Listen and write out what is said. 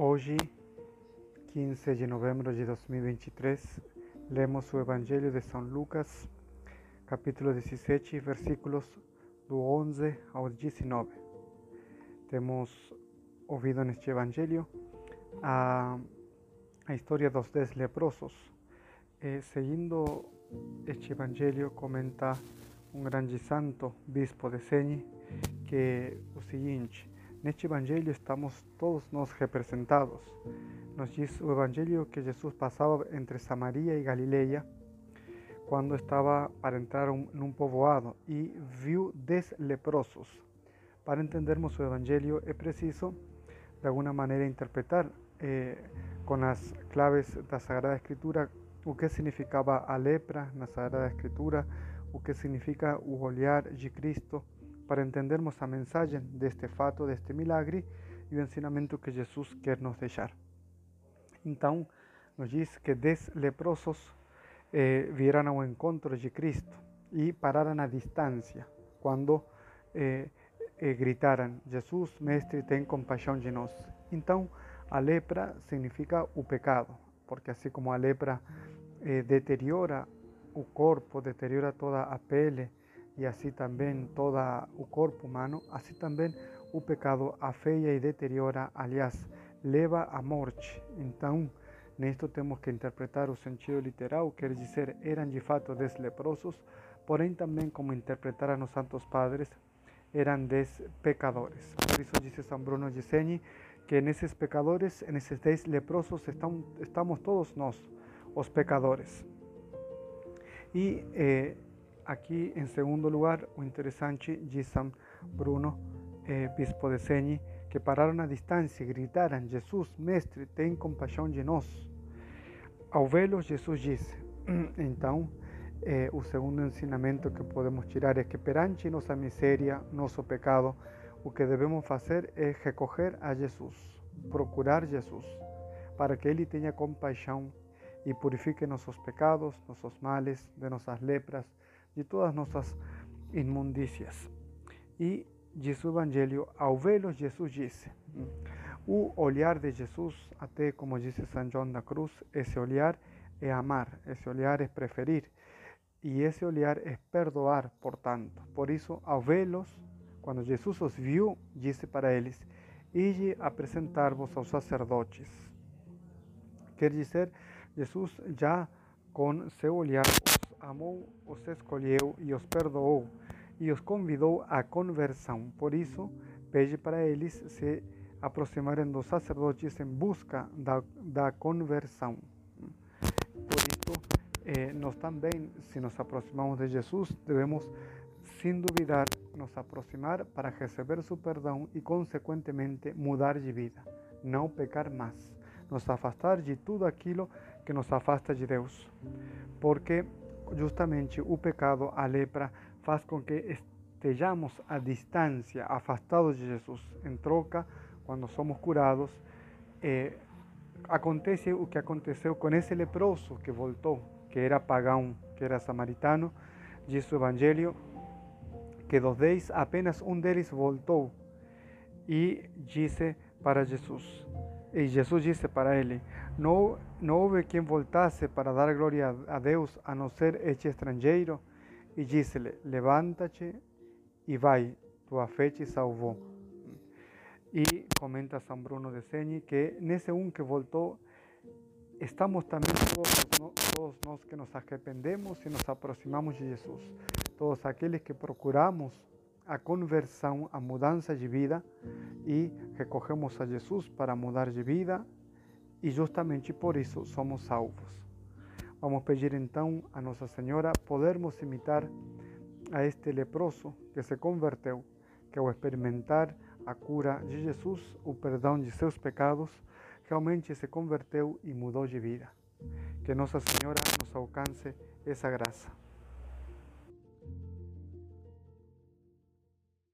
Hoje, 15 de novembro de 2023, lemos o Evangelho de São Lucas, capítulo 17, versículos do 11 ao 19. Temos ouvido neste Evangelho a, a história dos dez leprosos. E, seguindo este Evangelho, comenta um grande santo, bispo de Seni, que o seguinte, neste Evangelho estamos todos nós representados. Nos diz o Evangelho que Jesus passava entre Samaria e Galileia quando estava para entrar um, num povoado e viu dez leprosos. Para entendermos o Evangelho é preciso, de alguma maneira, interpretar eh, com as claves da Sagrada Escritura o que significava a lepra na Sagrada Escritura, o que significa o olhar de Cristo, para entendermos a mensagem deste fato, deste milagre e o ensinamento que Jesus quer nos deixar. Então, nos diz que dez leprosos eh, vieram ao encontro de Cristo e pararam à distância quando eh, eh, gritaram: Jesus, Mestre, tem compaixão de nós. Então, a lepra significa o pecado, porque assim como a lepra deteriora o corpo, deteriora toda a pele e assim também todo o corpo humano, assim também o pecado afeia e deteriora, aliás, leva à morte. Então, nisto temos que interpretar o sentido literal, quer dizer, eram de fato dez leprosos, porém como interpretaram os santos padres, eram dez pecadores. Por isso disse São Bruno de Seni que nesses pecadores, nesses dez leprosos, estamos todos nós, os pecadores. E eh, aqui, em segundo lugar, de São Bruno, eh, bispo de Seni, que pararam à distância e gritaram: Jesus, Mestre, tem compaixão de nós. Ao vê-los, Jesus disse: Então, eh, o segundo ensinamento que podemos tirar é que perante nossa miséria, nosso pecado, o que devemos fazer é recorrer a Jesus, procurar Jesus, para que Ele tenha compaixão e purifique nossos pecados, nossos males, de nossas lepras, de todas nossas imundícias. E diz o Evangelho, ao vê-los, Jesus disse: O olhar de Jesus, até como disse São João da Cruz, esse olhar é amar, esse olhar é preferir, e esse olhar é perdoar, portanto. Por isso, ao vê-los, quando Jesus os viu, disse para eles: Ide apresentar-vos aos sacerdotes. Quer dizer, Jesus já com seu olhar os amou, os escolheu e os perdoou e os convidou à conversão. Por isso, pede para eles se aproximarem dos sacerdotes em busca da, da conversão. Por isso, eh, nós também, se nos aproximamos de Jesus, devemos, sem duvidar, nos aproximar para receber seu perdão e, consequentemente, mudar de vida, não pecar mais, nos afastar de tudo aquilo que nos afasta de Deus. Porque justamente o pecado, a lepra, faz com que estejamos à distância, afastados de Jesus. Em troca, quando somos curados, eh, acontece o que aconteceu com esse leproso que voltou, que era pagão, que era samaritano, diz o Evangelho, que dos dez apenas um deles voltou e disse para Jesus, e Jesus disse para ele: Não, não houve quem voltasse para dar glória a Deus a não ser este estrangeiro. E disse-lhe: Levanta-te e vai, tua fé comenta São Bruno de Seni que nesse um que voltou, estamos também todos, todos nós que nos arrependemos e nos aproximamos de Jesus. Todos aqueles que procuramos a conversão, a mudança de vida e recorremos a Jesus para mudar de vida e justamente por isso somos salvos. Vamos pedir então a Nossa Senhora podermos imitar a este leproso que se converteu, que ao experimentar a cura de Jesus, o perdão de seus pecados, realmente se converteu e mudou de vida. Que Nossa Senhora nos alcance essa graça.